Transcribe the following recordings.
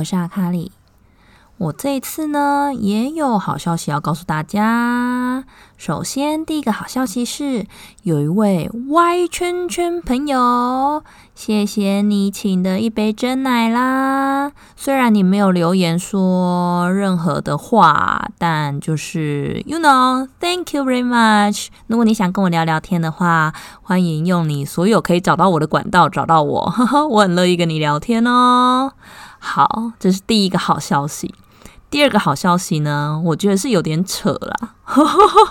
我是阿卡里。我这一次呢，也有好消息要告诉大家。首先，第一个好消息是，有一位 Y 圈圈朋友，谢谢你请的一杯真奶啦。虽然你没有留言说任何的话，但就是 You know，Thank you very much。如果你想跟我聊聊天的话，欢迎用你所有可以找到我的管道找到我，我很乐意跟你聊天哦。好，这是第一个好消息。第二个好消息呢，我觉得是有点扯啦。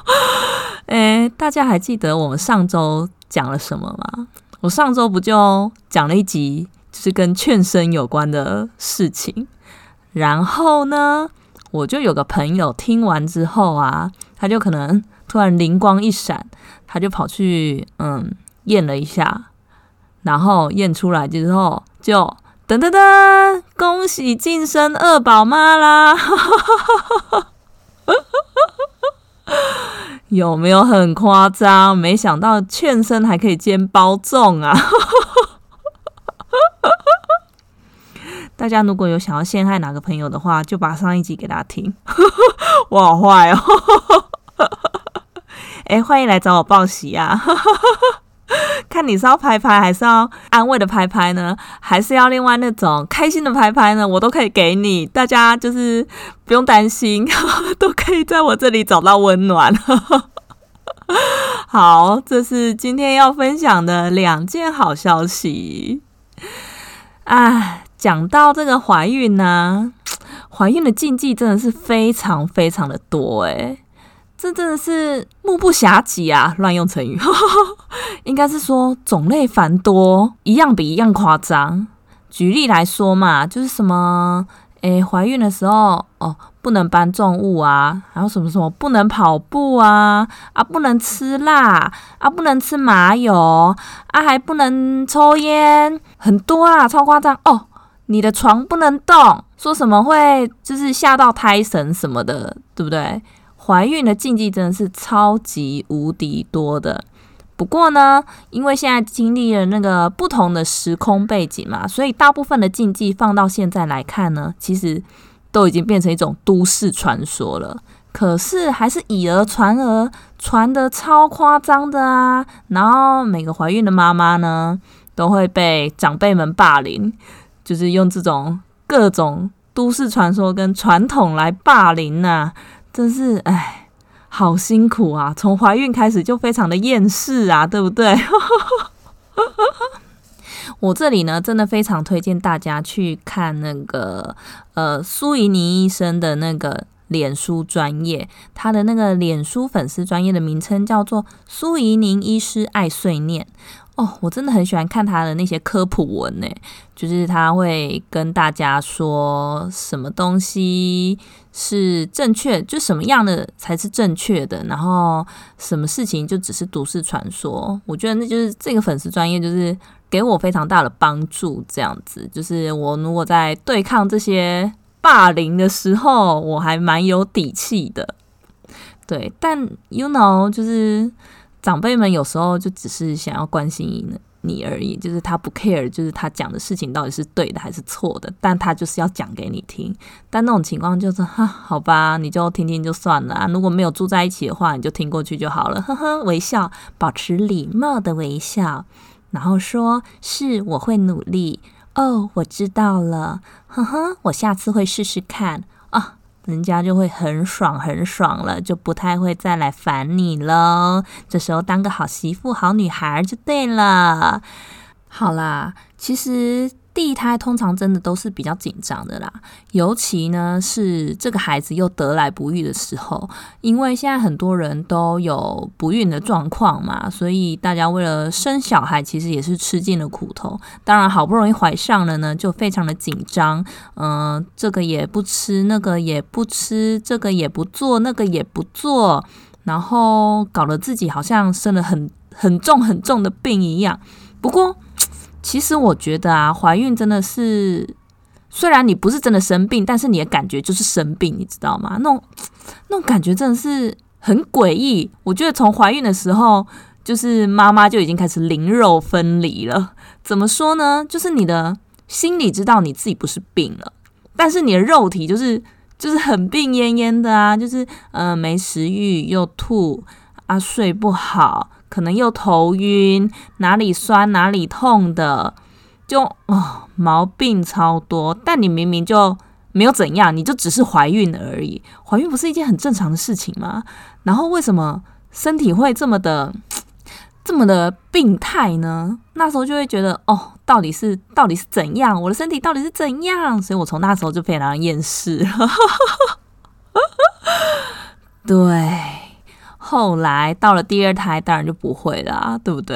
哎，大家还记得我们上周讲了什么吗？我上周不就讲了一集，就是跟劝生有关的事情。然后呢，我就有个朋友听完之后啊，他就可能突然灵光一闪，他就跑去嗯验了一下，然后验出来之后就。噔噔噔！恭喜晋升二宝妈啦！有没有很夸张？没想到劝生还可以兼包粽啊！大家如果有想要陷害哪个朋友的话，就把上一集给他听。我好坏哦！哎，欢迎来找我报喜啊！看你是要拍拍还是要安慰的拍拍呢？还是要另外那种开心的拍拍呢？我都可以给你，大家就是不用担心，都可以在我这里找到温暖。好，这是今天要分享的两件好消息。啊，讲到这个怀孕呢，怀孕的禁忌真的是非常非常的多诶。这真的是目不暇接啊！乱用成语，应该是说种类繁多，一样比一样夸张。举例来说嘛，就是什么，诶，怀孕的时候哦，不能搬重物啊，还有什么什么，不能跑步啊，啊，不能吃辣啊，不能吃麻油啊，还不能抽烟，很多啊，超夸张哦。你的床不能动，说什么会就是吓到胎神什么的，对不对？怀孕的禁忌真的是超级无敌多的，不过呢，因为现在经历了那个不同的时空背景嘛，所以大部分的禁忌放到现在来看呢，其实都已经变成一种都市传说了。可是还是以讹传讹，传的超夸张的啊！然后每个怀孕的妈妈呢，都会被长辈们霸凌，就是用这种各种都市传说跟传统来霸凌呐。真是哎，好辛苦啊！从怀孕开始就非常的厌世啊，对不对？我这里呢，真的非常推荐大家去看那个呃苏怡宁医生的那个脸书专业，他的那个脸书粉丝专业的名称叫做苏怡宁医师爱碎念。哦，我真的很喜欢看他的那些科普文呢，就是他会跟大家说什么东西是正确，就什么样的才是正确的，然后什么事情就只是都市传说。我觉得那就是这个粉丝专业，就是给我非常大的帮助。这样子，就是我如果在对抗这些霸凌的时候，我还蛮有底气的。对，但 you know，就是。长辈们有时候就只是想要关心你而已，就是他不 care，就是他讲的事情到底是对的还是错的，但他就是要讲给你听。但那种情况就是哈，好吧，你就听听就算了啊。如果没有住在一起的话，你就听过去就好了，呵呵，微笑，保持礼貌的微笑。然后说：“是，我会努力。”哦，我知道了，呵呵，我下次会试试看。人家就会很爽很爽了，就不太会再来烦你喽。这时候当个好媳妇、好女孩就对了。好啦，其实。第一胎通常真的都是比较紧张的啦，尤其呢是这个孩子又得来不易的时候，因为现在很多人都有不孕的状况嘛，所以大家为了生小孩，其实也是吃尽了苦头。当然，好不容易怀上了呢，就非常的紧张，嗯，这个也不吃，那个也不吃，这个也不做，那个也不做，然后搞得自己好像生了很很重很重的病一样。不过，其实我觉得啊，怀孕真的是，虽然你不是真的生病，但是你的感觉就是生病，你知道吗？那种那种感觉真的是很诡异。我觉得从怀孕的时候，就是妈妈就已经开始灵肉分离了。怎么说呢？就是你的心里知道你自己不是病了，但是你的肉体就是就是很病恹恹的啊，就是呃没食欲又吐啊，睡不好。可能又头晕，哪里酸哪里痛的，就哦毛病超多。但你明明就没有怎样，你就只是怀孕而已。怀孕不是一件很正常的事情吗？然后为什么身体会这么的这么的病态呢？那时候就会觉得哦，到底是到底是怎样？我的身体到底是怎样？所以我从那时候就非常厌世。对。后来到了第二胎，当然就不会啦，对不对？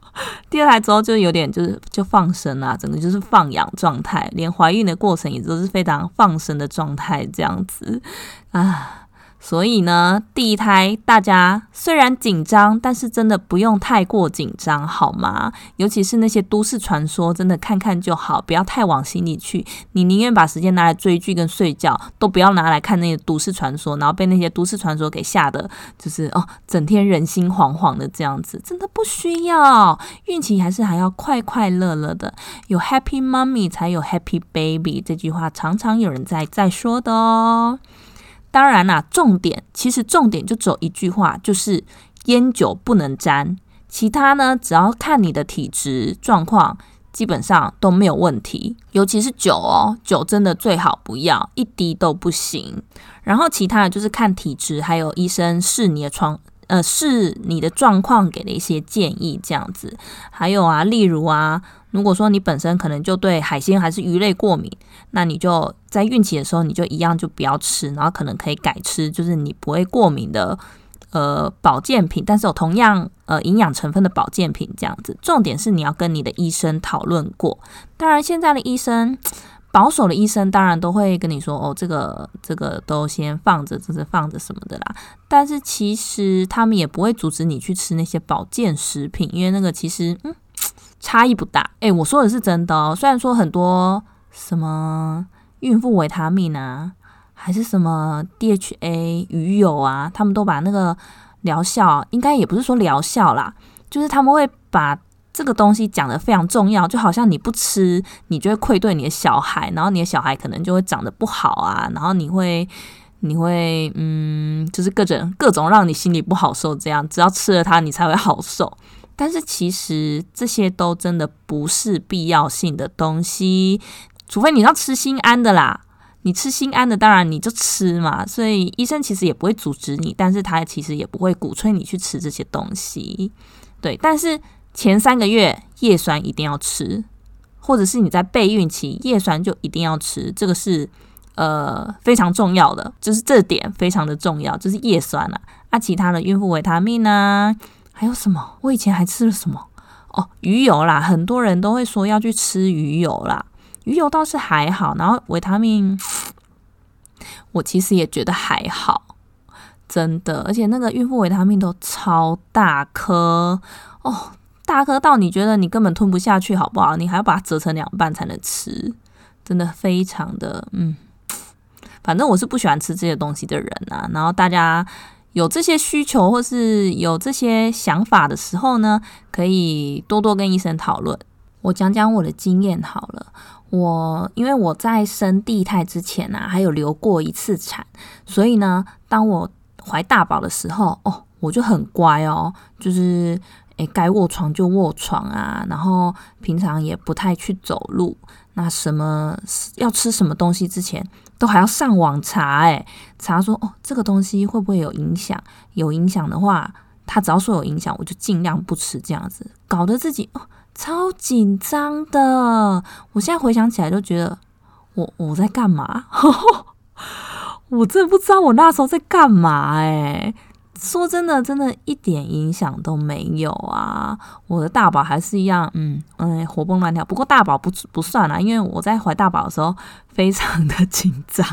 第二胎之后就有点就是就放生啦，整个就是放养状态，连怀孕的过程也都是非常放生的状态，这样子啊。所以呢，第一胎大家虽然紧张，但是真的不用太过紧张，好吗？尤其是那些都市传说，真的看看就好，不要太往心里去。你宁愿把时间拿来追剧跟睡觉，都不要拿来看那些都市传说，然后被那些都市传说给吓得，就是哦，整天人心惶惶的这样子，真的不需要。孕期还是还要快快乐乐的，有 Happy Mommy 才有 Happy Baby，这句话常常有人在在说的哦。当然啦，重点其实重点就只有一句话，就是烟酒不能沾。其他呢，只要看你的体质状况，基本上都没有问题。尤其是酒哦，酒真的最好不要一滴都不行。然后其他的就是看体质，还有医生试你的床呃试你的状况给的一些建议这样子。还有啊，例如啊。如果说你本身可能就对海鲜还是鱼类过敏，那你就在孕期的时候你就一样就不要吃，然后可能可以改吃就是你不会过敏的呃保健品，但是有同样呃营养成分的保健品这样子。重点是你要跟你的医生讨论过。当然现在的医生保守的医生当然都会跟你说哦，这个这个都先放着，这是放着什么的啦。但是其实他们也不会阻止你去吃那些保健食品，因为那个其实嗯。差异不大，诶，我说的是真的哦。虽然说很多什么孕妇维他命啊，还是什么 DHA 鱼油啊，他们都把那个疗效，应该也不是说疗效啦，就是他们会把这个东西讲的非常重要，就好像你不吃，你就会愧对你的小孩，然后你的小孩可能就会长得不好啊，然后你会你会嗯，就是各种各种让你心里不好受，这样只要吃了它，你才会好受。但是其实这些都真的不是必要性的东西，除非你要吃心安的啦。你吃心安的，当然你就吃嘛。所以医生其实也不会阻止你，但是他其实也不会鼓吹你去吃这些东西。对，但是前三个月叶酸一定要吃，或者是你在备孕期叶酸就一定要吃，这个是呃非常重要的，就是这点非常的重要，就是叶酸了。啊，其他的孕妇维他命呢？还有什么？我以前还吃了什么？哦，鱼油啦，很多人都会说要去吃鱼油啦。鱼油倒是还好，然后维他命，我其实也觉得还好，真的。而且那个孕妇维他命都超大颗哦，大颗到你觉得你根本吞不下去，好不好？你还要把它折成两半才能吃，真的非常的嗯。反正我是不喜欢吃这些东西的人啊。然后大家。有这些需求或是有这些想法的时候呢，可以多多跟医生讨论。我讲讲我的经验好了。我因为我在生第一胎之前啊，还有流过一次产，所以呢，当我怀大宝的时候，哦，我就很乖哦，就是。诶，该卧床就卧床啊，然后平常也不太去走路。那什么要吃什么东西之前，都还要上网查，诶，查说哦，这个东西会不会有影响？有影响的话，他只要说有影响，我就尽量不吃。这样子搞得自己哦超紧张的。我现在回想起来，都觉得我我在干嘛？我真的不知道我那时候在干嘛，诶。说真的，真的一点影响都没有啊！我的大宝还是一样，嗯嗯，活蹦乱跳。不过大宝不不算啦，因为我在怀大宝的时候非常的紧张。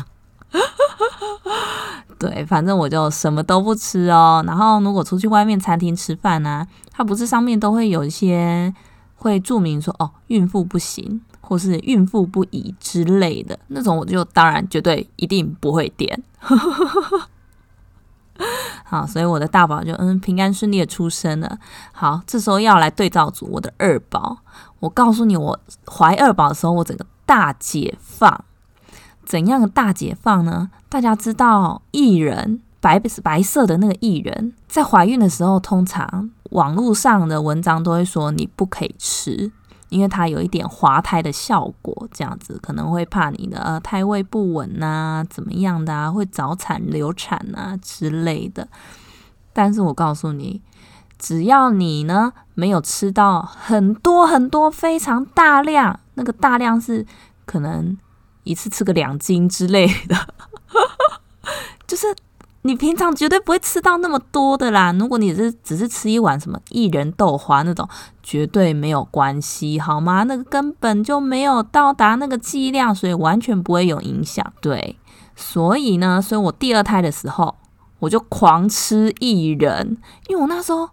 对，反正我就什么都不吃哦。然后如果出去外面餐厅吃饭呢，它不是上面都会有一些会注明说哦，孕妇不行，或是孕妇不宜之类的那种，我就当然绝对一定不会点。好，所以我的大宝就嗯平安顺利的出生了。好，这时候要来对照组我的二宝。我告诉你，我怀二宝的时候，我整个大解放。怎样的大解放呢？大家知道薏仁白白色的那个薏仁，在怀孕的时候，通常网络上的文章都会说你不可以吃。因为它有一点滑胎的效果，这样子可能会怕你的呃胎位不稳呐，怎么样的啊，会早产流产啊之类的。但是我告诉你，只要你呢没有吃到很多很多非常大量，那个大量是可能一次吃个两斤之类的，就是。你平常绝对不会吃到那么多的啦。如果你是只是吃一碗什么薏仁豆花那种，绝对没有关系，好吗？那个根本就没有到达那个剂量，所以完全不会有影响。对，所以呢，所以我第二胎的时候，我就狂吃薏仁，因为我那时候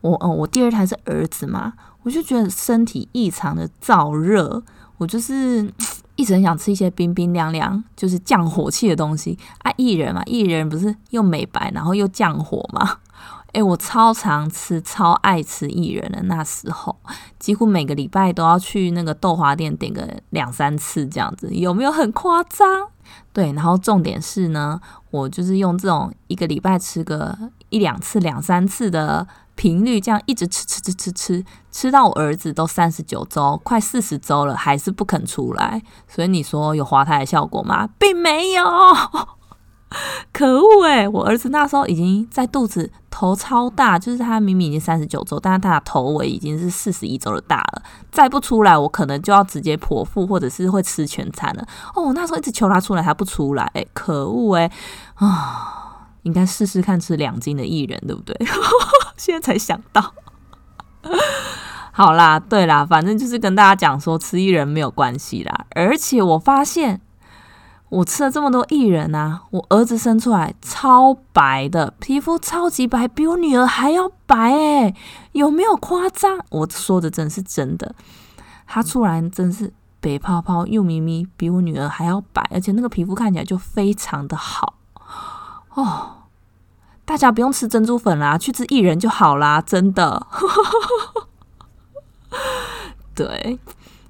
我哦，我第二胎是儿子嘛，我就觉得身体异常的燥热，我就是。一直很想吃一些冰冰凉凉，就是降火气的东西啊！薏仁嘛，薏仁不是又美白，然后又降火嘛？诶，我超常吃，超爱吃薏仁的。那时候几乎每个礼拜都要去那个豆花店点个两三次这样子，有没有很夸张？对，然后重点是呢，我就是用这种一个礼拜吃个一两次、两三次的。频率这样一直吃吃吃吃吃吃到我儿子都三十九周，快四十周了，还是不肯出来。所以你说有滑胎的效果吗？并没有。可恶诶，我儿子那时候已经在肚子头超大，就是他明明已经三十九周，但是他的头围已经是四十一周的大了。再不出来，我可能就要直接剖腹，或者是会吃全餐了。哦，我那时候一直求他出来，他不出来。诶，可恶诶。啊！应该试试看吃两斤的薏仁，对不对？现在才想到。好啦，对啦，反正就是跟大家讲说吃薏仁没有关系啦。而且我发现我吃了这么多薏仁啊，我儿子生出来超白的，皮肤超级白，比我女儿还要白诶，有没有夸张？我说的真是真的，他出来真是白泡泡又咪咪，比我女儿还要白，而且那个皮肤看起来就非常的好。哦，大家不用吃珍珠粉啦，去吃薏仁就好啦，真的。对，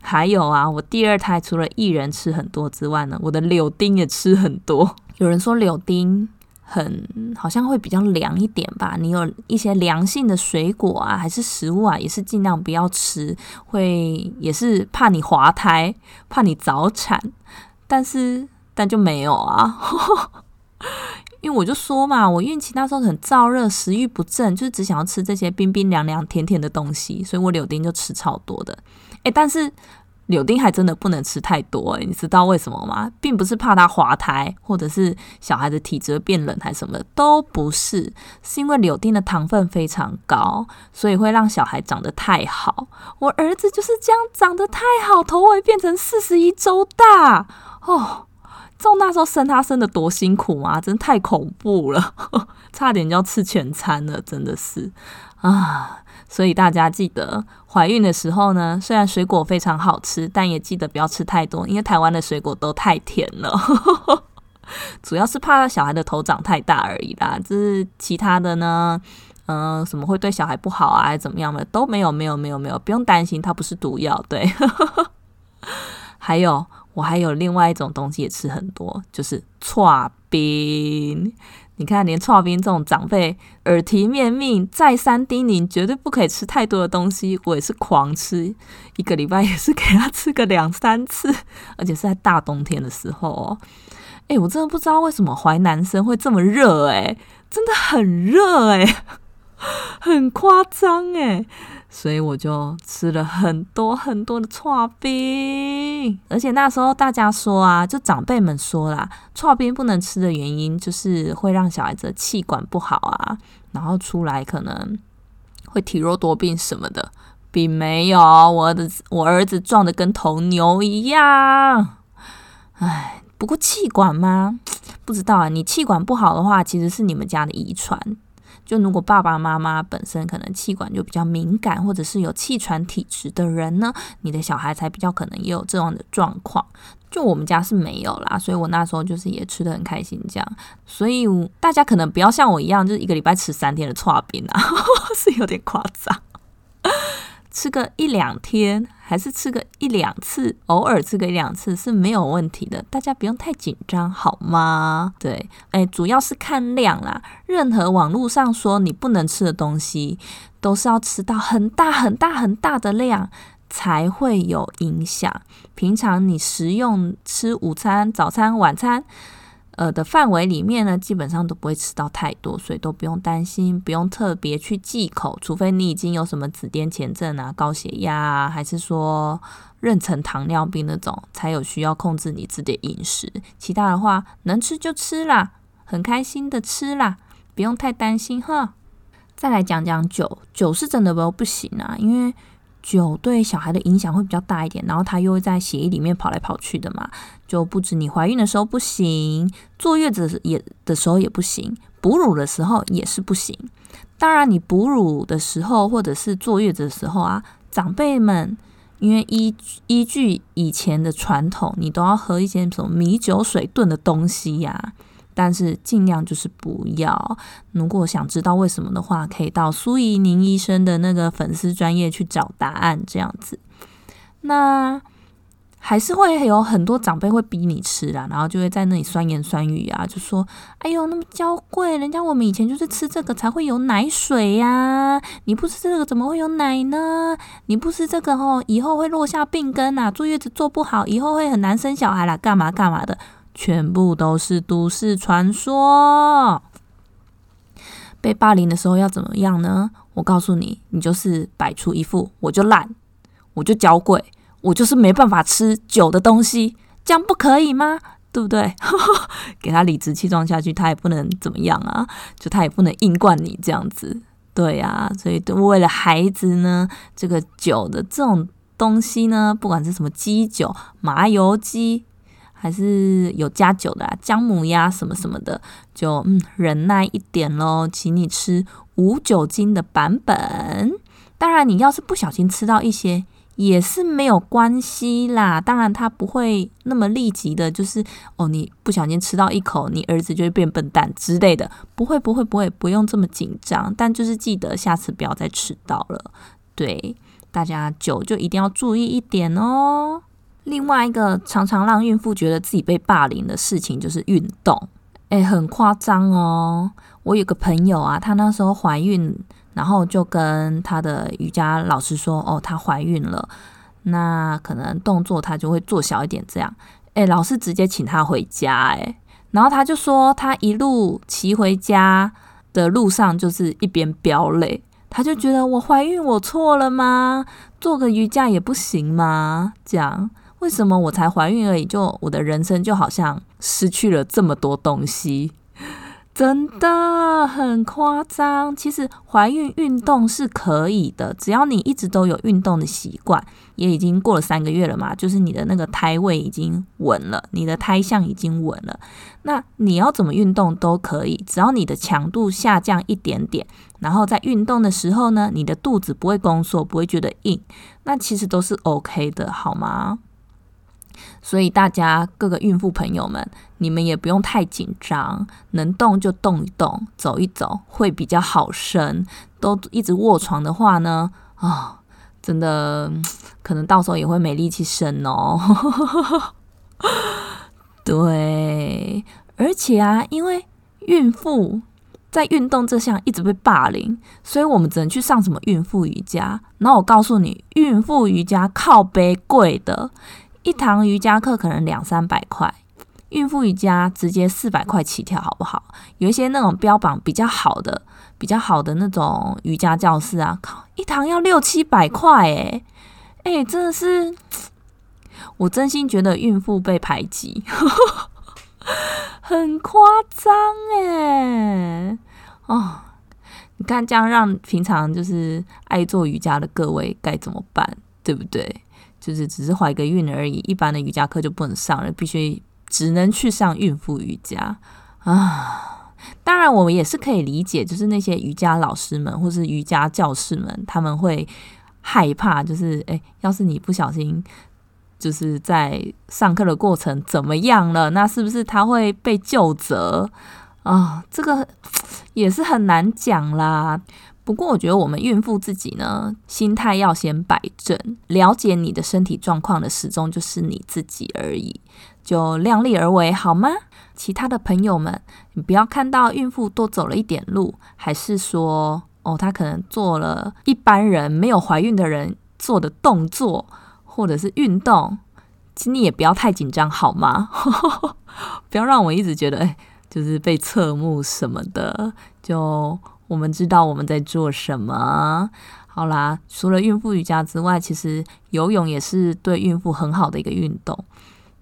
还有啊，我第二胎除了薏仁吃很多之外呢，我的柳丁也吃很多。有人说柳丁很好像会比较凉一点吧？你有一些凉性的水果啊，还是食物啊，也是尽量不要吃，会也是怕你滑胎，怕你早产。但是但就没有啊。因为我就说嘛，我孕期那时候很燥热，食欲不振，就是只想要吃这些冰冰凉凉、甜甜的东西，所以我柳丁就吃超多的。诶，但是柳丁还真的不能吃太多，诶，你知道为什么吗？并不是怕它滑胎，或者是小孩的体质变冷还是什么，都不是，是因为柳丁的糖分非常高，所以会让小孩长得太好。我儿子就是这样长得太好，头围变成四十一周大哦。道那时候生他生的多辛苦吗？真太恐怖了，差点就要吃全餐了，真的是啊！所以大家记得怀孕的时候呢，虽然水果非常好吃，但也记得不要吃太多，因为台湾的水果都太甜了。主要是怕小孩的头长太大而已啦，就是其他的呢，嗯，什么会对小孩不好啊，还怎么样的都没有，没有，没有，没有，不用担心，它不是毒药。对，还有。我还有另外一种东西也吃很多，就是串冰。你看，连串冰这种长辈耳提面命、再三叮咛，绝对不可以吃太多的东西，我也是狂吃，一个礼拜也是给他吃个两三次，而且是在大冬天的时候哦。哎，我真的不知道为什么淮南生会这么热，哎，真的很热，哎，很夸张，哎。所以我就吃了很多很多的串冰，而且那时候大家说啊，就长辈们说啦，串冰不能吃的原因就是会让小孩子气管不好啊，然后出来可能会体弱多病什么的，并没有，我儿子我儿子壮的跟头牛一样。唉，不过气管吗？不知道啊，你气管不好的话，其实是你们家的遗传。就如果爸爸妈妈本身可能气管就比较敏感，或者是有气喘体质的人呢，你的小孩才比较可能也有这样的状况。就我们家是没有啦，所以我那时候就是也吃的很开心这样。所以大家可能不要像我一样，就是一个礼拜吃三天的串冰啊，是有点夸张。吃个一两天，还是吃个一两次，偶尔吃个一两次是没有问题的，大家不用太紧张，好吗？对，哎，主要是看量啦。任何网络上说你不能吃的东西，都是要吃到很大很大很大的量才会有影响。平常你食用吃午餐、早餐、晚餐。呃的范围里面呢，基本上都不会吃到太多，所以都不用担心，不用特别去忌口，除非你已经有什么紫癜前症啊、高血压啊，还是说妊娠糖尿病那种，才有需要控制你自己的饮食。其他的话，能吃就吃啦，很开心的吃啦，不用太担心哈。再来讲讲酒，酒是真的不不行啊，因为。酒对小孩的影响会比较大一点，然后他又会在血液里面跑来跑去的嘛，就不止你怀孕的时候不行，坐月子也的时候也不行，哺乳的时候也是不行。当然，你哺乳的时候或者是坐月子的时候啊，长辈们因为依依据以前的传统，你都要喝一些什么米酒水炖的东西呀。但是尽量就是不要。如果想知道为什么的话，可以到苏怡宁医生的那个粉丝专业去找答案。这样子，那还是会有很多长辈会逼你吃啦，然后就会在那里酸言酸语啊，就说：“哎呦，那么娇贵，人家我们以前就是吃这个才会有奶水呀，你不吃这个怎么会有奶呢？你不吃这个哦，以后会落下病根啊，坐月子做不好，以后会很难生小孩啦，干嘛干嘛的。”全部都是都市传说。被霸凌的时候要怎么样呢？我告诉你，你就是摆出一副我就烂，我就娇贵，我就是没办法吃酒的东西，这样不可以吗？对不对？给他理直气壮下去，他也不能怎么样啊，就他也不能硬灌你这样子。对呀，所以为了孩子呢，这个酒的这种东西呢，不管是什么鸡酒、麻油鸡。还是有加酒的啊，姜母鸭什么什么的，就嗯忍耐一点喽，请你吃无酒精的版本。当然，你要是不小心吃到一些也是没有关系啦。当然，它不会那么立即的，就是哦，你不小心吃到一口，你儿子就会变笨蛋之类的，不会不会不会，不用这么紧张。但就是记得下次不要再吃到了。对，大家酒就一定要注意一点哦。另外一个常常让孕妇觉得自己被霸凌的事情就是运动，诶，很夸张哦。我有个朋友啊，她那时候怀孕，然后就跟她的瑜伽老师说：“哦，她怀孕了，那可能动作她就会做小一点。”这样，诶，老师直接请她回家，诶，然后她就说她一路骑回家的路上就是一边飙泪，她就觉得我怀孕我错了吗？做个瑜伽也不行吗？这样。为什么我才怀孕而已，就我的人生就好像失去了这么多东西，真的很夸张。其实怀孕运动是可以的，只要你一直都有运动的习惯，也已经过了三个月了嘛，就是你的那个胎位已经稳了，你的胎相已经稳了，那你要怎么运动都可以，只要你的强度下降一点点，然后在运动的时候呢，你的肚子不会宫缩，不会觉得硬，那其实都是 OK 的，好吗？所以大家各个孕妇朋友们，你们也不用太紧张，能动就动一动，走一走会比较好生。都一直卧床的话呢，啊，真的可能到时候也会没力气生哦。对，而且啊，因为孕妇在运动这项一直被霸凌，所以我们只能去上什么孕妇瑜伽。然后我告诉你，孕妇瑜伽靠背贵的，一堂瑜伽课可能两三百块，孕妇瑜伽直接四百块起跳，好不好？有一些那种标榜比较好的、比较好的那种瑜伽教室啊，靠，一堂要六七百块，诶诶，真的是，我真心觉得孕妇被排挤。很夸张哎，哦，你看这样让平常就是爱做瑜伽的各位该怎么办？对不对？就是只是怀个孕而已，一般的瑜伽课就不能上了，必须只能去上孕妇瑜伽啊。当然，我们也是可以理解，就是那些瑜伽老师们或是瑜伽教室们，他们会害怕，就是哎，要是你不小心。就是在上课的过程怎么样了？那是不是他会被就责啊？这个 也是很难讲啦。不过我觉得我们孕妇自己呢，心态要先摆正，了解你的身体状况的始终就是你自己而已，就量力而为好吗？其他的朋友们，你不要看到孕妇多走了一点路，还是说哦，她可能做了一般人没有怀孕的人做的动作。或者是运动，其实你也不要太紧张，好吗？不要让我一直觉得，哎，就是被侧目什么的。就我们知道我们在做什么。好啦，除了孕妇瑜伽之外，其实游泳也是对孕妇很好的一个运动，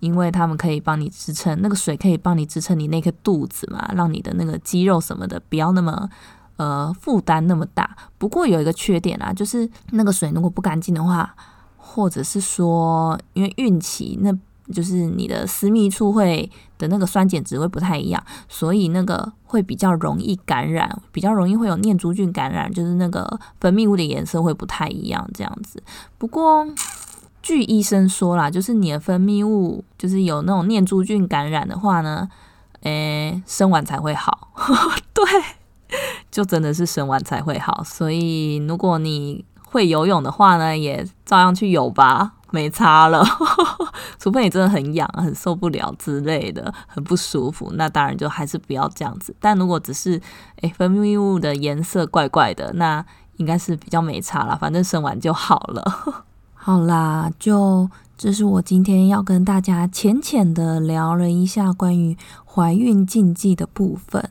因为他们可以帮你支撑那个水，可以帮你支撑你那个肚子嘛，让你的那个肌肉什么的不要那么呃负担那么大。不过有一个缺点啊，就是那个水如果不干净的话。或者是说，因为孕期，那就是你的私密处会的那个酸碱值会不太一样，所以那个会比较容易感染，比较容易会有念珠菌感染，就是那个分泌物的颜色会不太一样这样子。不过据医生说啦，就是你的分泌物就是有那种念珠菌感染的话呢，诶，生完才会好。对，就真的是生完才会好。所以如果你会游泳的话呢，也照样去游吧，没差了。除非你真的很痒、很受不了之类的，很不舒服，那当然就还是不要这样子。但如果只是诶分泌物的颜色怪怪的，那应该是比较没差了，反正生完就好了。好啦，就这是我今天要跟大家浅浅的聊了一下关于怀孕禁忌的部分，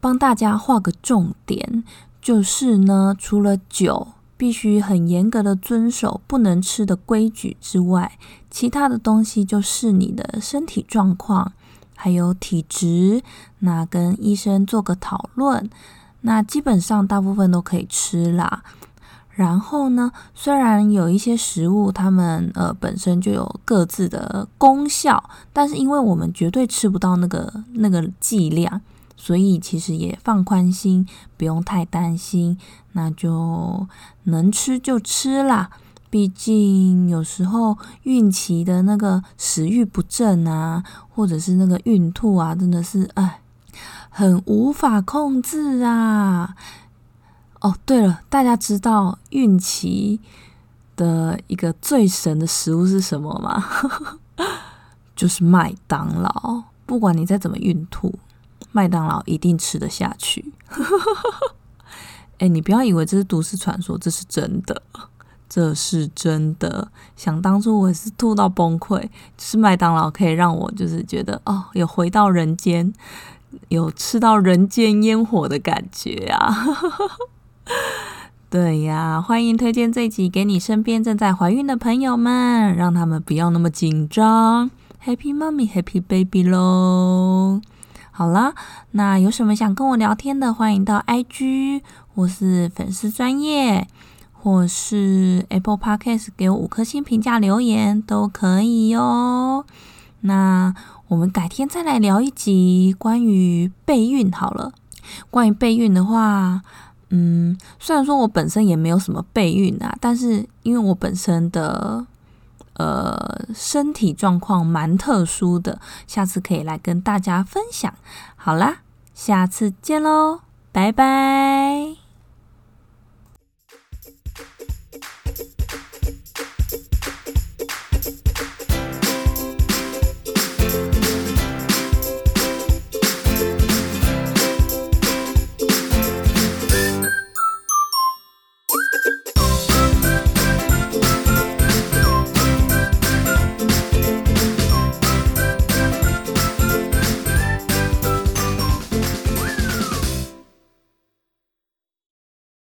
帮大家画个重点，就是呢，除了酒。必须很严格的遵守不能吃的规矩之外，其他的东西就是你的身体状况，还有体质，那跟医生做个讨论，那基本上大部分都可以吃啦。然后呢，虽然有一些食物它们呃本身就有各自的功效，但是因为我们绝对吃不到那个那个剂量。所以其实也放宽心，不用太担心，那就能吃就吃啦。毕竟有时候孕期的那个食欲不振啊，或者是那个孕吐啊，真的是哎，很无法控制啊。哦，对了，大家知道孕期的一个最神的食物是什么吗？就是麦当劳。不管你再怎么孕吐。麦当劳一定吃得下去，哎，你不要以为这是都市传说，这是真的，这是真的。想当初我也是吐到崩溃，吃麦当劳可以让我就是觉得哦，有回到人间，有吃到人间烟火的感觉啊！对呀，欢迎推荐这集给你身边正在怀孕的朋友们，让他们不要那么紧张。Happy mommy，Happy baby 喽！好了，那有什么想跟我聊天的，欢迎到 IG 或是粉丝专业，或是 Apple Podcast 给我五颗星评价留言都可以哟。那我们改天再来聊一集关于备孕好了。关于备孕的话，嗯，虽然说我本身也没有什么备孕啊，但是因为我本身的。呃，身体状况蛮特殊的，下次可以来跟大家分享。好啦，下次见喽，拜拜。